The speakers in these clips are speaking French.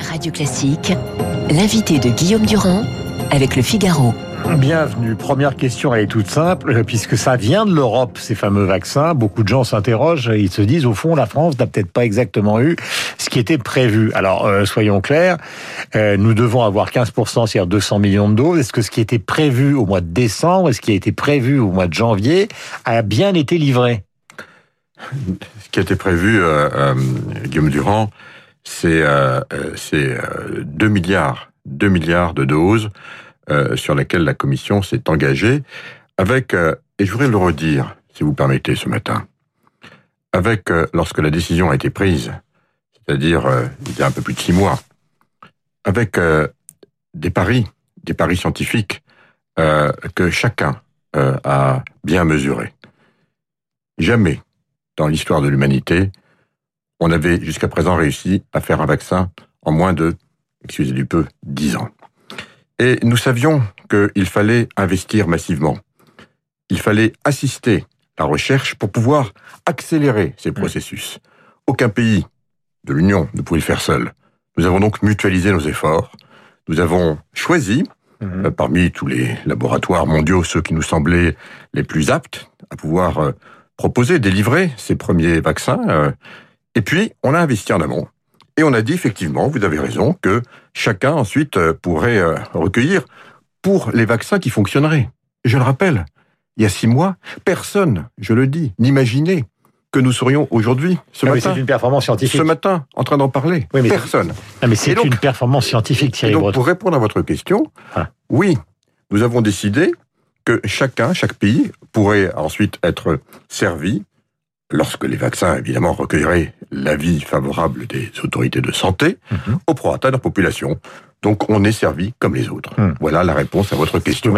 Radio Classique, l'invité de Guillaume Durand avec le Figaro. Bienvenue. Première question, elle est toute simple, puisque ça vient de l'Europe, ces fameux vaccins. Beaucoup de gens s'interrogent, ils se disent, au fond, la France n'a peut-être pas exactement eu ce qui était prévu. Alors, euh, soyons clairs, euh, nous devons avoir 15%, c'est-à-dire 200 millions de doses. Est-ce que ce qui était prévu au mois de décembre, et ce qui a été prévu au mois de janvier, a bien été livré? Ce qui a été prévu, euh, euh Guillaume Durand, c'est euh, 2 milliards, 2 milliards de doses euh, sur laquelle la Commission s'est engagée, avec, euh, et je voudrais le redire, si vous permettez, ce matin, avec, euh, lorsque la décision a été prise, c'est-à-dire il y a un peu plus de six mois, avec des paris, des paris scientifiques que chacun a bien mesurés. Jamais dans l'histoire de l'humanité, on avait jusqu'à présent réussi à faire un vaccin en moins de, excusez du peu, dix ans. Et nous savions qu'il fallait investir massivement. Il fallait assister la recherche pour pouvoir accélérer ces processus. Aucun pays de l'Union ne pouvait le faire seul. Nous avons donc mutualisé nos efforts. Nous avons choisi, mhm. euh, parmi tous les laboratoires mondiaux, ceux qui nous semblaient les plus aptes à pouvoir euh, proposer, délivrer ces premiers vaccins. Euh, et puis, on a investi en amont. Et on a dit effectivement, vous avez raison, que chacun ensuite euh, pourrait euh, recueillir pour les vaccins qui fonctionneraient. Je le rappelle, il y a six mois, personne, je le dis, n'imaginait que nous serions aujourd'hui, ce ah matin. c'est une performance scientifique. Ce matin, en train d'en parler. Oui, mais personne. Mais c'est une performance scientifique, Thierry et donc, Pour répondre à votre question, ah. oui, nous avons décidé que chacun, chaque pays, pourrait ensuite être servi lorsque les vaccins, évidemment, recueilleraient l'avis favorable des autorités de santé, mhm. au prorata de leur population. Donc on est servi comme les autres. Mhm. Voilà la réponse à votre question.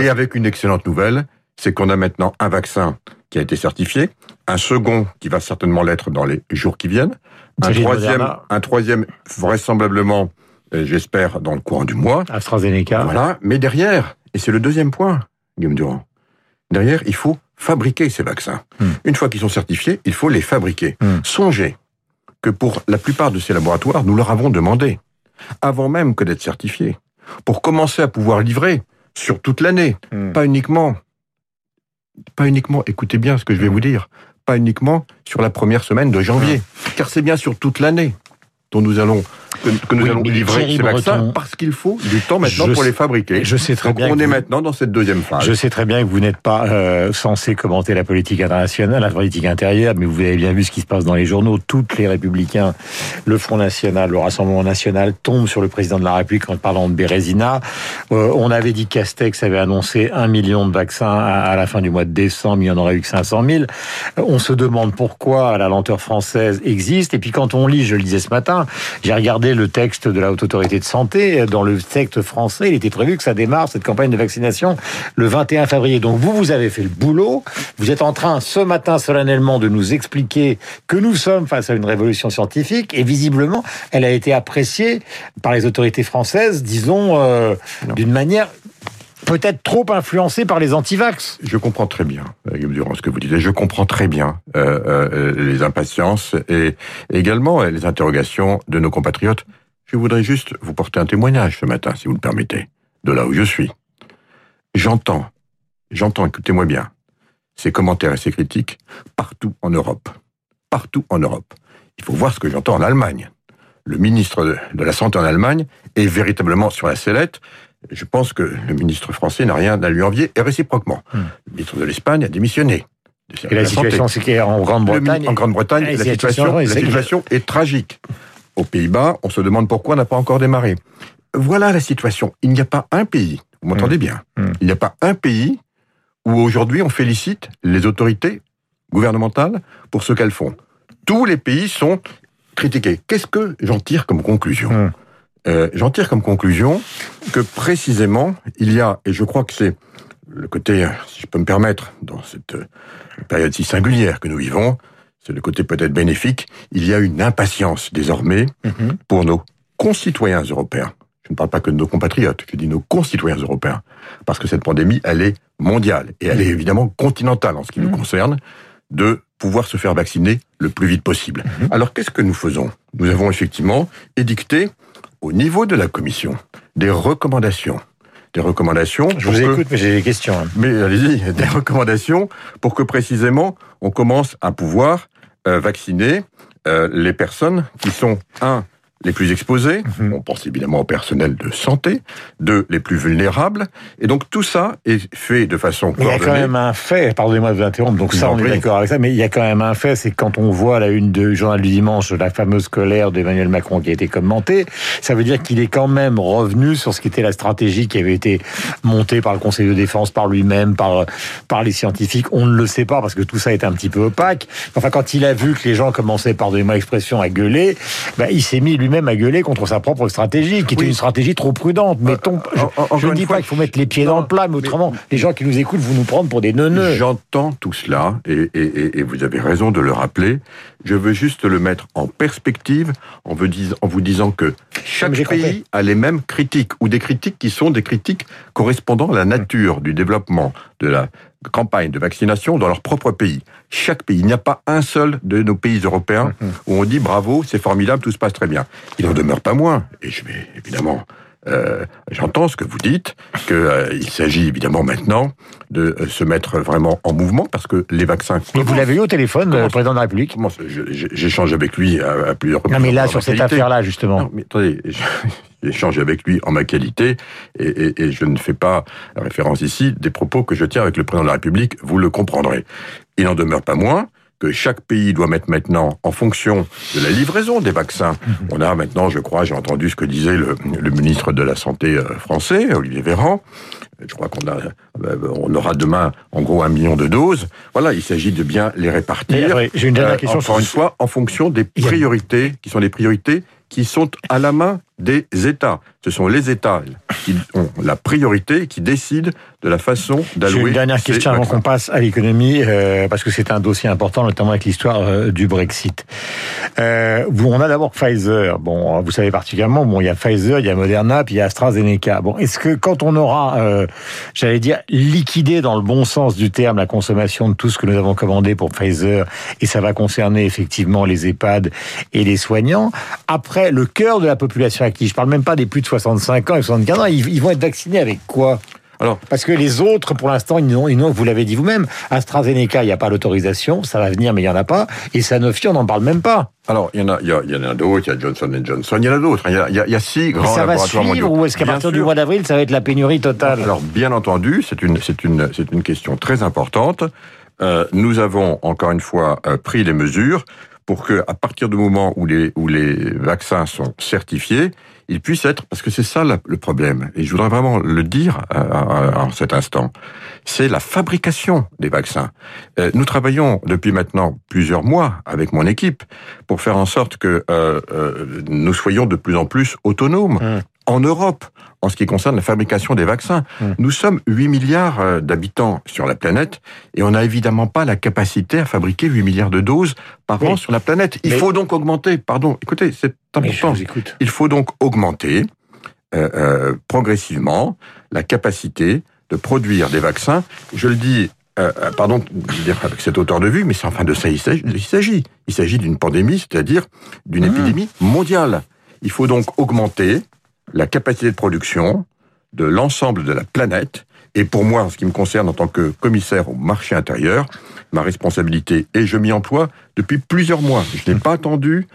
Et avec une excellente nouvelle, c'est qu'on a maintenant un vaccin qui a été certifié, un second qui va certainement l'être dans les jours qui viennent, un troisième, un troisième vraisemblablement, euh, j'espère, dans le courant du mois. AstraZeneca. Voilà, mais derrière, et c'est le deuxième point, Guillaume Durand, derrière, il faut fabriquer ces vaccins. Hmm. Une fois qu'ils sont certifiés, il faut les fabriquer. Hmm. Songez que pour la plupart de ces laboratoires, nous leur avons demandé, avant même que d'être certifiés, pour commencer à pouvoir livrer sur toute l'année, hmm. pas uniquement, pas uniquement, écoutez bien ce que je vais vous dire, pas uniquement sur la première semaine de janvier, car c'est bien sur toute l'année dont nous allons que, nous allons livrer ces vaccins parce qu'il faut du temps maintenant pour les fabriquer. Je sais très bien. On est maintenant dans cette deuxième phase. Je sais très bien que vous n'êtes pas euh, censé commenter la politique internationale, la politique intérieure, mais vous avez bien vu ce qui se passe dans les journaux. Toutes les républicains, le Front National, le Rassemblement National tombent sur le président de la République en parlant de Bérésina. Euh, on avait dit Castex avait annoncé un million de vaccins à, la fin du mois de décembre, il n'y en aurait eu que 500 000. On se demande pourquoi la lenteur française existe. Et puis quand on lit, je le disais ce matin, j'ai regardé le texte de la Haute Autorité de Santé. Dans le texte français, il était prévu que ça démarre, cette campagne de vaccination, le 21 février. Donc vous, vous avez fait le boulot. Vous êtes en train, ce matin, solennellement, de nous expliquer que nous sommes face à une révolution scientifique. Et visiblement, elle a été appréciée par les autorités françaises, disons, euh, d'une manière peut-être trop influencée par les antivax. Je comprends très bien, euh, Guillaume Durand, ce que vous dites. Je comprends très bien euh, euh, les impatiences et également les interrogations de nos compatriotes. Je voudrais juste vous porter un témoignage ce matin, si vous le permettez, de là où je suis. J'entends, j'entends, écoutez-moi bien, ces commentaires et ces critiques partout en Europe. Partout en Europe. Il faut voir ce que j'entends en Allemagne. Le ministre de la Santé en Allemagne est véritablement sur la sellette je pense que le ministre français n'a rien à lui envier, et réciproquement. Hmm. Le ministre de l'Espagne a démissionné. Et la, situation, c'est qu'en Grande-Bretagne... En Grande-Bretagne, la, situation, la situation est tragique. Aux Pays-Bas, on se demande pourquoi on n'a pas encore démarré. Voilà la situation. Il n'y a pas un pays, vous m'entendez hmm. bien, hmm. il n'y a pas un pays où aujourd'hui on félicite les autorités gouvernementales pour ce qu'elles font. Tous les pays sont critiqués. Qu'est-ce que j'en tire comme conclusion? Euh, J'en tire comme conclusion que précisément, il y a, et je crois que c'est le côté, si je peux me permettre, dans cette euh, période si singulière que nous vivons, c'est le côté peut-être bénéfique, il y a une impatience désormais mhm. pour nos concitoyens européens. Je ne parle pas que de nos compatriotes, je dis nos concitoyens européens. Parce que cette pandémie, elle est mondiale et elle est évidemment continentale en ce qui nous mhm. concerne, de pouvoir se faire vacciner le plus vite possible. Mhm. Alors qu'est-ce que nous faisons? Nous avons effectivement édicté au niveau de la Commission des recommandations des recommandations. Je vous écoute, mais j'ai des questions. Hein. Mais allez-y, des recommandations pour que précisément on commence à pouvoir euh, vacciner euh, les personnes qui sont un les plus exposés, mhm. on pense évidemment au personnel de santé, deux, les plus vulnérables, et donc tout ça est fait de façon Il y a quand même un fait, pardonnez-moi de vous interrompre, donc ça on est d'accord avec ça, mais il y a quand même un fait, c'est quand on voit la une de Journal du Dimanche, la fameuse colère d'Emmanuel Macron qui a été commentée, ça veut dire qu'il est quand même revenu sur ce qui était la stratégie qui avait été montée par le Conseil de défense, par lui-même, par, par les scientifiques, on ne le sait pas parce que tout ça est un petit peu opaque. Enfin, quand il a vu que les gens commençaient, pardonnez-moi l'expression, à gueuler, bah, il s'est mis lui même à gueuler contre sa propre stratégie, qui est une stratégie trop prudente. Euh, Mettons, je ne dis pas qu'il faut mettre les pieds dans le plat, mais autrement, les gens qui nous écoutent vont nous prendre pour des neuneux. J'entends tout cela, et, et, vous avez raison de le rappeler. Je veux juste le mettre en perspective en vous, en vous disant que chaque pays a les mêmes critiques, ou des critiques qui sont des critiques correspondant à la nature du développement de la campagne de vaccination dans leur propre pays. Chaque pays. Il n'y a pas un seul de nos pays européens mhm. où on dit bravo, c'est formidable, tout se passe très bien. Il n'en demeure pas moins, et je vais évidemment euh, j'entends ce que vous dites, qu'il euh, s'agit évidemment maintenant de euh, se mettre vraiment en mouvement parce que les vaccins. Mais vous l'avez eu au téléphone, le président de la République J'échange avec lui à, plusieurs reprises. Non, mais là, sur cette affaire-là, justement. Non, mais attendez, j'échange avec lui en ma qualité et, et, je ne fais pas référence ici des propos que je tiens avec le président de la République, vous le comprendrez. Il n'en demeure pas moins que chaque pays doit mettre maintenant en fonction de la livraison des vaccins. Mhm. On a maintenant, je crois, j'ai entendu ce que disait le, ministre de la Santé euh, français, Olivier Véran. Je crois qu'on a, euh, on aura demain, en gros, un million de doses. Voilà, il s'agit de bien les répartir. J'ai une dernière euh, question. Encore une fois, en fonction des priorités, qui sont les priorités qui sont à la main des États. Ce sont les États qui ont la priorité, qui décident de la façon d'allouer. Une dernière question avant qu'on passe à l'économie, euh, parce que c'est un dossier important, notamment avec l'histoire euh, du Brexit. Euh, on a d'abord Pfizer. Bon, vous savez particulièrement, bon, il y a Pfizer, il y a Moderna, puis il y a AstraZeneca. Bon, est-ce que quand on aura, euh, j'allais dire, liquidé dans le bon sens du terme la consommation de tout ce que nous avons commandé pour Pfizer, et ça va concerner effectivement les EHPAD et les soignants, après le cœur de la population active, je parle même pas des plus de 65 ans et 75 ans, ils, vont être vaccinés avec quoi? Alors, parce que les autres, pour l'instant, ils n'ont, vous l'avez dit vous-même, AstraZeneca, il n'y a pas l'autorisation, ça va venir, mais il n'y en a pas. Et Sanofi, on n'en parle même pas. Alors, il y en a, il y, en a d'autres, il y a Johnson Johnson, il y en a d'autres. Il y a, il y a, six grands ça va suivre, Ou est-ce qu'à partir du mois d'avril, ça va être la pénurie totale? Alors, bien entendu, c'est une, c'est une, c'est une question très importante. Euh, nous avons encore une fois euh, pris les mesures pour que, à partir du moment où les, où les vaccins sont certifiés, ils puissent être, parce que c'est ça le problème, et je voudrais vraiment le dire en cet instant, c'est la fabrication des vaccins. Euh, nous travaillons depuis maintenant plusieurs mois avec mon équipe pour faire en sorte que euh, euh, nous soyons de plus en plus autonomes. En Europe en ce qui concerne la fabrication des vaccins. Hmm. Nous sommes 8 milliards euh, d'habitants sur la planète et on n'a évidemment pas la capacité à fabriquer 8 milliards de doses par an sur la planète. Il faut donc augmenter, pardon, écoutez, c'est important. Il faut donc augmenter euh, euh, progressivement la capacité de produire des vaccins. Je le dis euh, pardon je dire avec cette hauteur de vue, mais c'est enfin de ça il s'agit. Il s'agit d'une pandémie, c'est-à-dire d'une hmm. épidémie mondiale. Il faut donc augmenter la capacité de production de l'ensemble de la planète. Et pour moi, en ce qui me concerne en tant que commissaire au marché intérieur, ma responsabilité, et je m'y emploie depuis plusieurs mois. Je n'ai pas attendu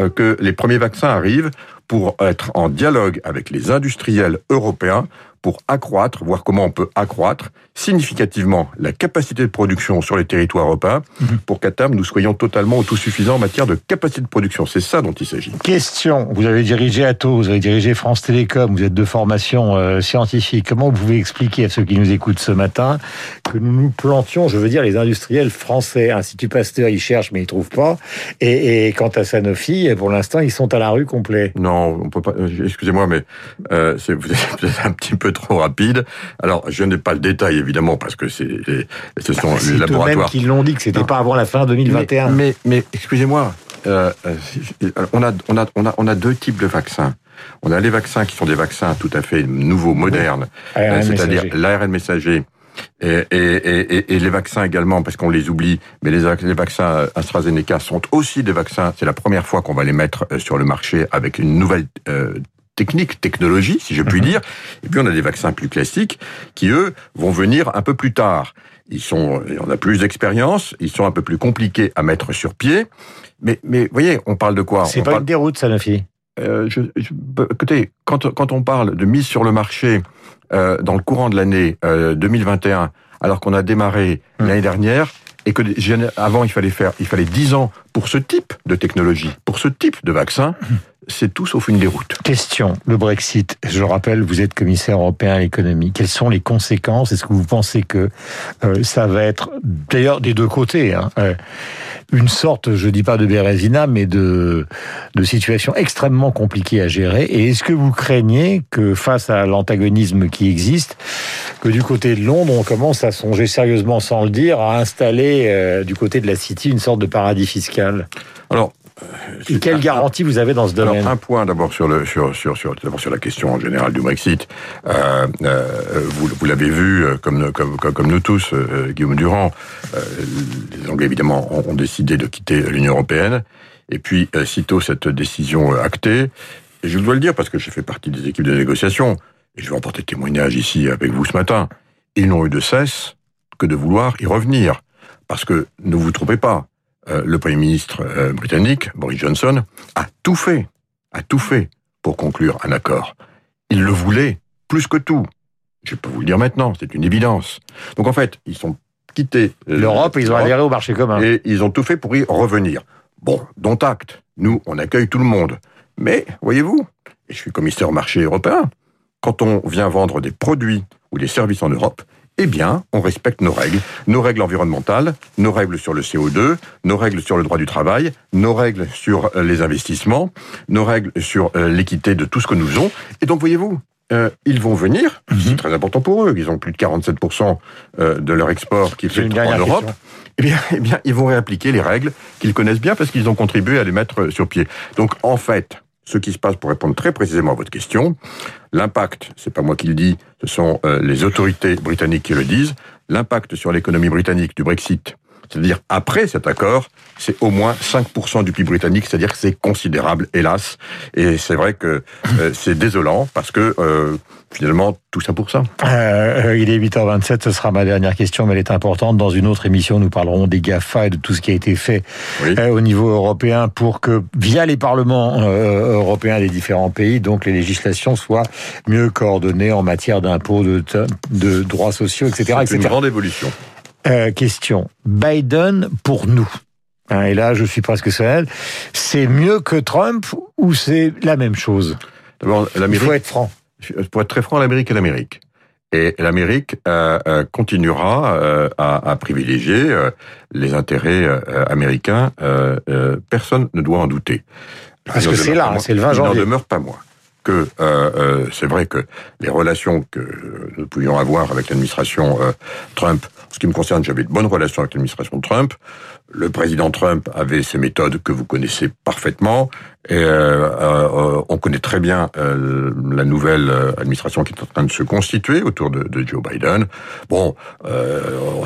euh, que les premiers vaccins arrivent pour être en dialogue avec les industriels européens pour accroître, voir comment on peut accroître significativement la capacité de production sur les territoires européens mhm. pour qu'à terme nous soyons totalement autosuffisants en matière de capacité de production. C'est ça dont il s'agit. Question, vous avez dirigé Atos, vous avez dirigé France Télécom, vous êtes de formation euh, scientifique. Comment vous pouvez expliquer à ceux qui nous écoutent ce matin que nous nous plantions, je veux dire les industriels français, Institut Pasteur, ils cherchent mais ils trouvent pas, et, quant à Sanofi, pour l'instant ils sont à la rue complet. Non, on peut pas. Euh, excusez-moi, mais euh, vous êtes un petit peu trop rapide. Alors, je n'ai pas le détail, évidemment, parce que c'est, ce sont bah, les laboratoires. qui l'ont dit que c'était pas avant la fin 2021. Mais, mais, excusez-moi, euh, euh, on, a, on, a, on, a, on a deux types de vaccins. On a les vaccins qui sont des vaccins tout à fait nouveaux, modernes, euh, c'est-à-dire l'ARN messager. Et, et, et, et, les vaccins également, parce qu'on les oublie, mais les, les, vaccins AstraZeneca sont aussi des vaccins. C'est la première fois qu'on va les mettre sur le marché avec une nouvelle technique, technologie, si je puis mhm. dire. Et puis on a des vaccins plus classiques qui, eux, vont venir un peu plus tard. Ils sont, on a plus d'expérience, ils sont un peu plus compliqués à mettre sur pied. Mais, mais, voyez, on parle de quoi? C'est pas une déroute, Sanofi. Euh, je, bah, écoutez, quand, quand on parle de mise sur le marché euh, dans le courant de l'année 2021, euh, alors qu'on a démarré hum. l'année dernière, et que avant il fallait faire, il fallait 10 ans pour ce type de technologie, pour ce type de vaccin. C'est tout sauf une déroute. Question, le Brexit, je rappelle, vous êtes commissaire européen à l'économie. Quelles sont les conséquences? Est-ce que vous pensez que euh, ça va être, d'ailleurs des deux côtés, hein, euh, une sorte, je dis pas de Bérésina, mais de, de situation extrêmement compliquée à gérer Et est-ce que vous craignez que face à l'antagonisme qui existe, que du côté de Londres, on commence à songer sérieusement, sans le dire, à installer euh, du côté de la City une sorte de paradis fiscal? Alors, et quelle garantie vous avez dans ce domaine Alors, Un point d'abord sur le sur sur sur sur la question en général du Brexit. Euh, euh, vous, vous l'avez vu euh, comme, comme comme nous tous, euh, Guillaume Durand. Euh, les Anglais évidemment ont, ont décidé de quitter l'Union européenne. Et puis sitôt cette décision actée, et je dois le dire parce que j'ai fait partie des équipes de négociation et je vais emporter témoignage ici avec vous ce matin. Ils n'ont eu de cesse que de vouloir y revenir. Parce que ne vous trompez pas, euh, le Premier ministre euh, britannique, Boris Johnson, a tout fait, a tout fait pour conclure un accord. Il le voulait plus que tout. Je peux vous le dire maintenant, c'est une évidence. Donc en fait, ils sont quittés l'Europe, ils ont adhéré au marché commun. Et ils ont tout fait pour y revenir. Bon, dont acte. Nous, on accueille tout le monde. Mais, voyez-vous, et je suis commissaire au marché européen, quand on vient vendre des produits ou des services en Europe, eh bien, on respecte nos règles. Nos règles environnementales, nos règles sur le CO2, nos règles sur le droit du travail, nos règles sur euh, les investissements, nos règles sur euh, l'équité de tout ce que nous faisons. Et donc, voyez-vous, euh, ils vont venir, mhm. c'est très important pour eux, ils ont plus de 47% de leur export qui est fait en Europe. Eh bien, eh bien, ils vont réappliquer les règles qu'ils connaissent bien parce qu'ils ont contribué à les mettre sur pied. Donc, en fait, ce qui se passe, pour répondre très précisément à votre question, l'impact, c'est pas moi qui le dis, ce sont euh, les autorités britanniques qui le disent, l'impact sur l'économie britannique du Brexit, c'est-à-dire après cet accord, c'est au moins 5% du PIB britannique, c'est-à-dire que c'est considérable, hélas. Et c'est vrai que euh, c'est désolant parce que euh, finalement, tout ça pour ça. Euh, il est 8h27, ce sera ma dernière question, mais elle est importante. Dans une autre émission, nous parlerons des GAFA et de tout ce qui a été fait au niveau européen pour que, via les parlements européens des différents pays, donc les législations soient mieux coordonnées en matière d'impôts, de, de droits sociaux, etc. C'est une grande évolution. Question. Biden pour nous. Hein, et là, je suis presque seul. C'est mieux que Trump ou c'est la même chose? D'abord, l'Amérique. Il faut être franc. Pour être très franc, l'Amérique est l'Amérique. Et l'Amérique euh, euh, continuera euh, à, à, privilégier euh, les intérêts euh, américains. personne ne doit en douter. Parce que c'est là, c'est le 20 janvier. Il n'en demeure pas moins que c'est vrai que les relations que nous pouvions avoir avec l'administration Trump, en ce qui me concerne, j'avais de bonnes relations avec l'administration Trump. Le président Trump avait ses méthodes que vous connaissez parfaitement. Et euh, euh, on connaît très bien euh, la nouvelle administration qui est en train de se constituer autour de, de Joe Biden. Bon,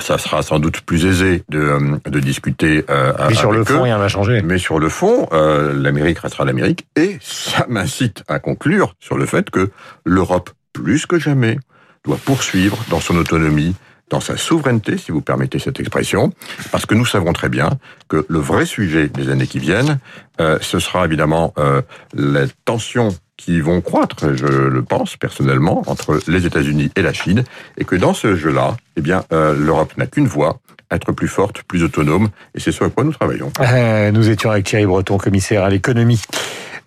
ça sera sans doute plus aisé de, de discuter. mais sur le fond, rien va changer. Mais sur le fond, l'Amérique restera l'Amérique. Et ça m'incite à conclure sur le fait que l'Europe, plus que jamais, doit poursuivre dans son autonomie dans sa souveraineté, si vous permettez cette expression, parce que nous savons très bien que le vrai sujet des années qui viennent, euh, ce sera évidemment euh, les tensions qui vont croître, je le pense personnellement, entre les États-Unis et la Chine, et que dans ce jeu-là, eh bien, euh, l'Europe n'a qu'une voie, être plus forte, plus autonome, et c'est ce à quoi nous travaillons. Euh, nous étions avec Thierry Breton, commissaire à l'économie.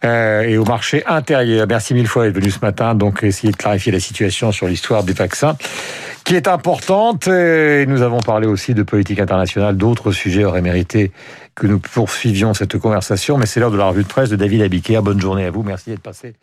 Euh, et au marché intérieur. Merci mille fois d'être venu ce matin, donc essayer de clarifier la situation sur l'histoire des vaccins qui est importante. Et nous avons parlé aussi de politique internationale. D'autres sujets auraient mérité que nous poursuivions cette conversation. Mais c'est l'heure de la revue de presse de David Abiker. Bonne journée à vous. Merci d'être passé.